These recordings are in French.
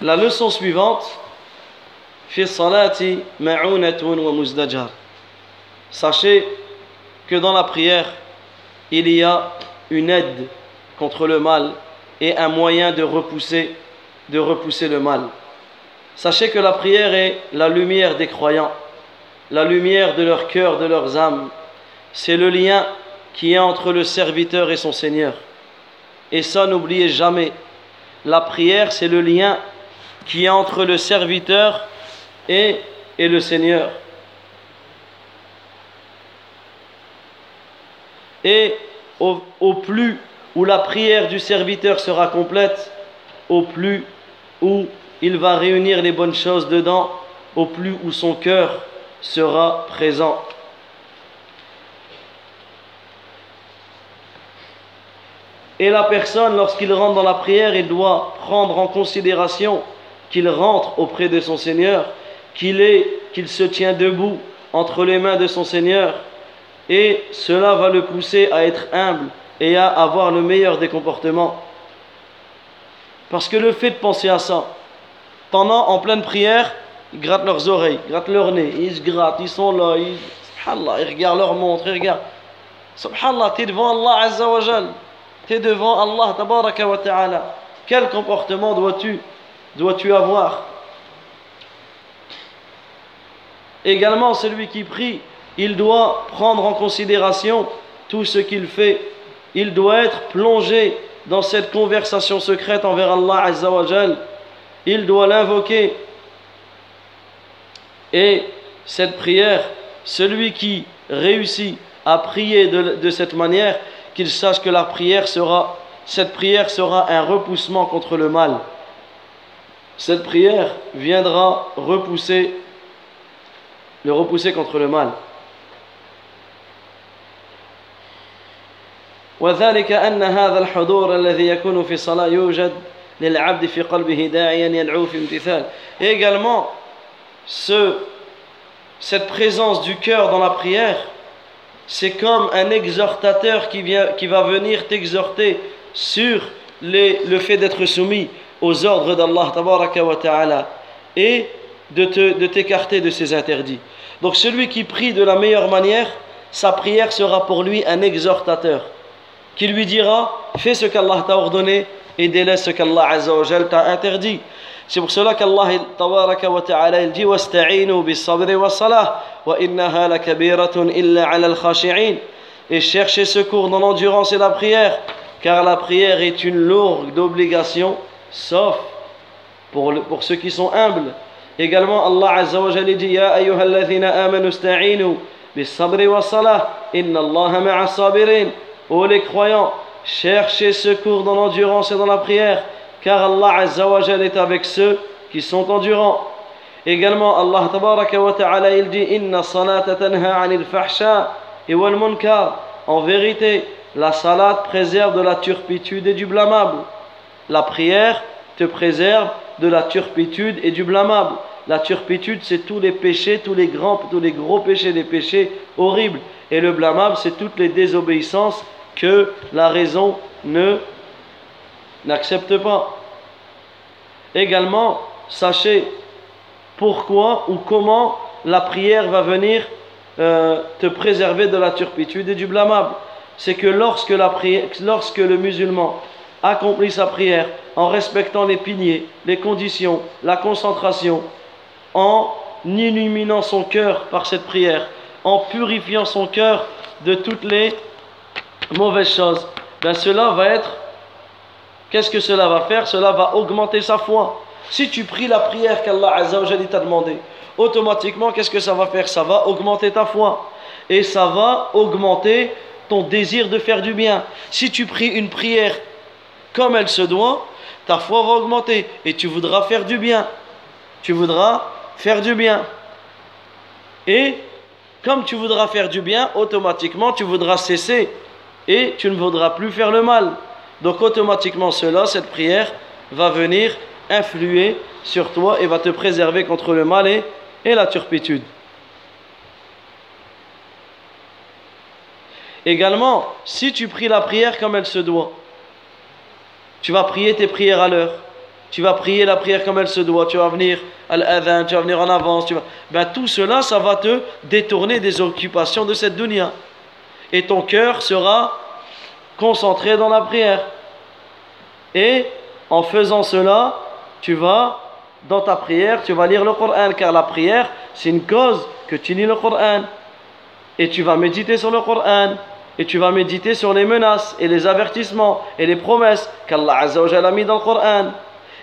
La leçon suivante. Sachez que dans la prière, il y a une aide contre le mal et un moyen de repousser, de repousser le mal. Sachez que la prière est la lumière des croyants, la lumière de leur cœur, de leurs âmes. C'est le lien qui est entre le serviteur et son Seigneur. Et ça, n'oubliez jamais, la prière, c'est le lien qui est entre le serviteur et, et le Seigneur. Et au, au plus où la prière du serviteur sera complète, au plus où il va réunir les bonnes choses dedans, au plus où son cœur sera présent. Et la personne, lorsqu'il rentre dans la prière, il doit prendre en considération qu'il rentre auprès de son Seigneur, qu'il est, qu'il se tient debout entre les mains de son Seigneur, et cela va le pousser à être humble et à avoir le meilleur des comportements. Parce que le fait de penser à ça, pendant en pleine prière, ils grattent leurs oreilles, ils grattent leur nez, ils se grattent, ils sont là, ils, ils regardent leur montre, ils regardent. Subhanallah, tu es devant Allah Azza wa Jal, tu es devant Allah Tabaraka wa Ta'ala. Quel comportement dois-tu dois-tu avoir Également, celui qui prie, il doit prendre en considération tout ce qu'il fait. Il doit être plongé dans cette conversation secrète envers Allah Azza wa Jal. Il doit l'invoquer. Et cette prière, celui qui réussit à prier de, de cette manière, qu'il sache que la prière sera, cette prière sera un repoussement contre le mal Cette prière viendra repousser, le repousser contre le mal. وذلك أن هذا الحضور الذي يكون في الصلاة يوجد للعبد في قلبه داعيا يدعو في امتثال. Et également, ce, cette présence du cœur dans la prière, c'est comme un exhortateur qui, vient, qui va venir t'exhorter sur les, le fait d'être soumis aux ordres d'Allah et de, te, de t'écarter de ses interdits. Donc celui qui prie de la meilleure manière, sa prière sera pour lui un exhortateur qui lui dira fais ce qu'Allah t'a ordonné et délaisse ce qu'Allah t'a interdit. C'est pour cela qu'Allah ta'ala il dit wasta'inu wa salah wa illa 'ala al-khashi'in et cherchez secours dans l'endurance et la prière car la prière est une lourde obligation sauf pour, le, pour ceux qui sont humbles. Également, Allah Azza wa Jalla dit Ya ayyuhalladhina amanu sta'inu bis sabri wa salah inna Allah ma'a sabirin. Ô les croyants, cherchez secours dans l'endurance et dans la prière, car Allah Azza wa Jalla est avec ceux qui sont endurants. Également, Allah Tabaraka wa Ta'ala il dit Inna salata tanha 'anil fahsha wal munkar. En vérité, la salat préserve de la turpitude et du blâmable. La prière te préserve de la turpitude et du blâmable. La turpitude, c'est tous les péchés, tous les grands, tous les gros péchés, des péchés horribles. Et le blâmable, c'est toutes les désobéissances que la raison ne n'accepte pas. Également, sachez pourquoi ou comment la prière va venir euh, te préserver de la turpitude et du blâmable. C'est que lorsque, la prière, lorsque le musulman accomplit sa prière en respectant les piliers, les conditions, la concentration, en illuminant son cœur par cette prière, en purifiant son cœur de toutes les mauvaises choses, ben cela va être, qu'est-ce que cela va faire? Cela va augmenter sa foi. Si tu pries la prière qu'Allah Azzawajal t'a demandé, automatiquement, qu'est-ce que ça va faire? Ça va augmenter ta foi. Et ça va augmenter ton désir de faire du bien. Si tu pries une prière comme elle se doit, ta foi va augmenter et tu voudras faire du bien. Tu voudras faire du bien. Et comme tu voudras faire du bien, automatiquement tu voudras cesser et tu ne voudras plus faire le mal. Donc automatiquement cela, cette prière va venir influer sur toi et va te préserver contre le mal et, la turpitude. Également, si tu pries la prière comme elle se doit, tu vas prier tes prières à l'heure. tu vas prier la prière comme elle se doit, tu vas venir à l'adhan, tu vas venir en avance, ben, tout cela, ça va te détourner des occupations de cette dunya. Et ton cœur sera concentré dans la prière. Et en faisant cela, tu vas, dans ta prière, tu vas lire le Coran, car la prière, c'est une cause que tu lis le Coran. Et tu vas méditer sur le Coran. Et tu vas méditer sur les menaces et les avertissements et les promesses qu'Allah a mis dans le Coran.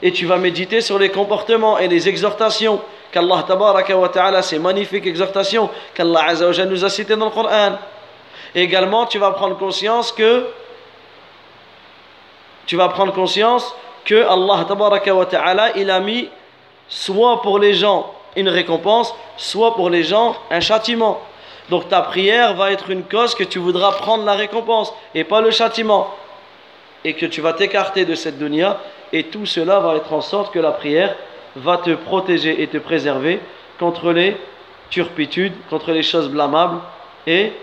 Et tu vas méditer sur les comportements et les exhortations qu'Allah wa ta'ala, ces magnifiques exhortations qu'Allah nous a citées dans le Coran. Et également, tu vas prendre conscience que tu vas prendre conscience que Allah wa ta'ala, il a mis soit pour les gens une récompense, soit pour les gens un châtiment. Donc ta prière va être une cause que tu voudras prendre la récompense et pas le châtiment. Et que tu vas t'écarter de cette dunya. Et tout cela va être en sorte que la prière va te protéger et te préserver contre les turpitudes, contre les choses blâmables et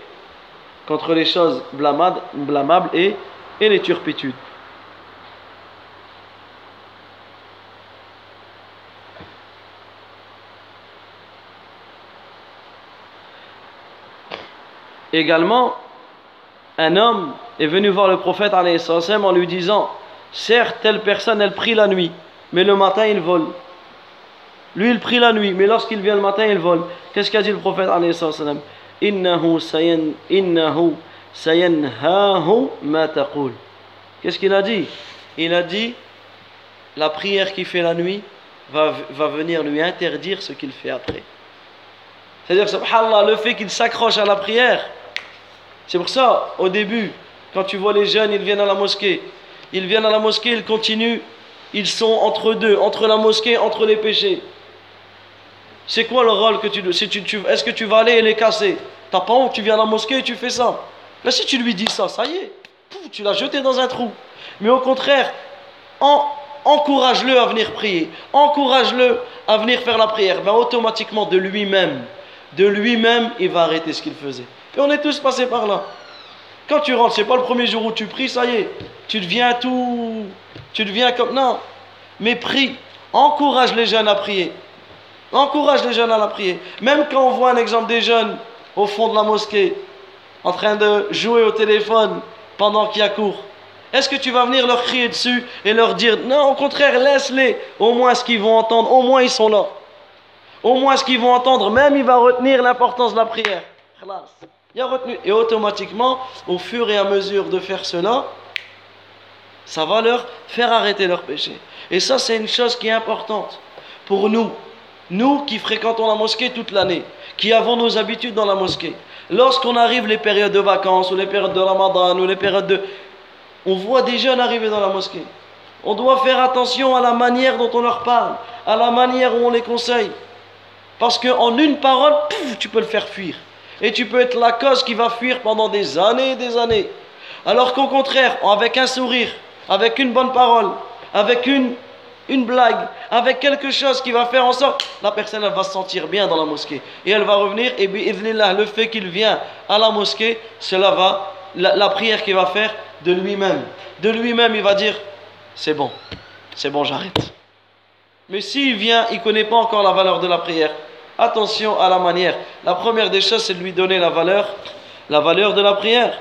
contre les choses blâmables, et les turpitudes. Également, un homme est venu voir le prophète en lui disant Certes, telle personne, elle prie la nuit, mais le matin, il vole. Lui, il prie la nuit, mais lorsqu'il vient le matin, il vole. Qu'est-ce qu'a dit le prophète Qu'est-ce qu'il a dit? Il a dit La prière qu'il fait la nuit va, va venir lui interdire ce qu'il fait après. C'est-à-dire, subhanallah, le fait qu'il s'accroche à la prière, c'est pour ça, au début, quand tu vois les jeunes, ils viennent à la mosquée. Ils viennent à la mosquée, ils continuent. Ils sont entre deux, entre la mosquée, entre les péchés. C'est quoi le rôle que tu dois Est-ce que tu vas aller et les casser? T'as pas honte, tu viens à la mosquée et tu fais ça. Là, si tu lui dis ça, ça y est, tu l'as jeté dans un trou. Mais au contraire, encourage-le à venir prier. Encourage-le à venir faire la prière. Ben, automatiquement, de lui-même, de lui-même, il va arrêter ce qu'il faisait. Et on est tous passés par là. Quand tu rentres, c'est pas le premier jour où tu pries, ça y est, tu deviens tout, tu deviens comme non. Mais prie, encourage les jeunes à prier. Encourage les jeunes à la prier. Même quand on voit un exemple des jeunes au fond de la mosquée, en train de jouer au téléphone pendant qu'il y a cours. Est-ce que tu vas venir leur crier dessus et leur dire non, au contraire, laisse-les. Au moins ce qu'ils vont entendre, au moins ils sont là. Au moins ce qu'ils vont entendre, même il va retenir l'importance de la prière. Il a retenu. Et automatiquement, au fur et à mesure de faire cela, ça va leur faire arrêter leur péché. Et ça, c'est une chose qui est importante pour nous. Nous qui fréquentons la mosquée toute l'année, qui avons nos habitudes dans la mosquée. Lorsqu'on arrive les périodes de vacances, ou les périodes de Ramadan, ou les périodes de... On voit des jeunes arriver dans la mosquée. On doit faire attention à la manière dont on leur parle, à la manière où on les conseille. Parce qu'en une parole, tu peux le faire fuir. Et tu peux être la cause qui va fuir pendant des années et des années. Alors qu'au contraire, avec un sourire, avec une bonne parole, avec une, une blague, avec quelque chose qui va faire en sorte, la personne elle va se sentir bien dans la mosquée. Et elle va revenir, et le fait qu'il vient à la mosquée, cela va, la, la prière qu'il va faire de lui-même. De lui-même, il va dire, c'est bon, c'est bon, j'arrête. Mais s'il vient, il ne connaît pas encore la valeur de la prière. Attention à la manière. La première des choses, c'est de lui donner la valeur, la valeur de la prière.